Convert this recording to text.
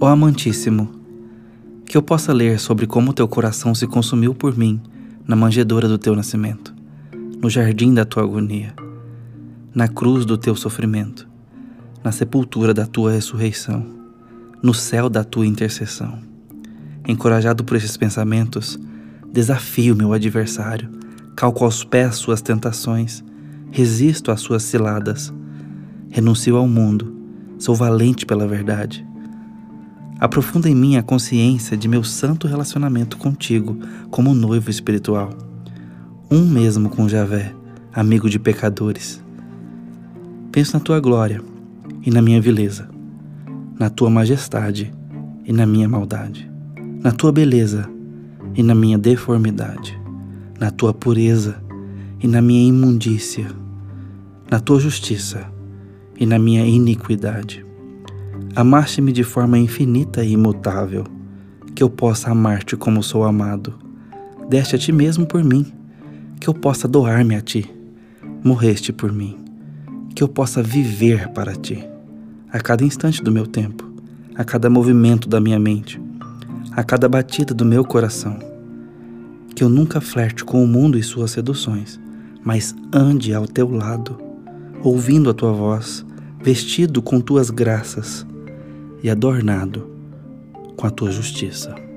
Ó amantíssimo, que eu possa ler sobre como teu coração se consumiu por mim na manjedoura do teu nascimento, no jardim da tua agonia, na cruz do teu sofrimento, na sepultura da tua ressurreição, no céu da tua intercessão. Encorajado por esses pensamentos, desafio meu adversário, calco aos pés suas tentações, resisto às suas ciladas, renuncio ao mundo, sou valente pela verdade Aprofunda em mim a consciência de meu santo relacionamento contigo como noivo espiritual. Um mesmo com Javé, amigo de pecadores. Penso na tua glória e na minha vileza, na tua majestade e na minha maldade, na tua beleza e na minha deformidade, na tua pureza e na minha imundícia, na tua justiça e na minha iniquidade Amaste-me de forma infinita e imutável, que eu possa amar-te como sou amado. Deste a ti mesmo por mim, que eu possa doar-me a ti. Morreste por mim, que eu possa viver para ti, a cada instante do meu tempo, a cada movimento da minha mente, a cada batida do meu coração. Que eu nunca flerte com o mundo e suas seduções, mas ande ao teu lado, ouvindo a tua voz, vestido com tuas graças e adornado com a tua justiça.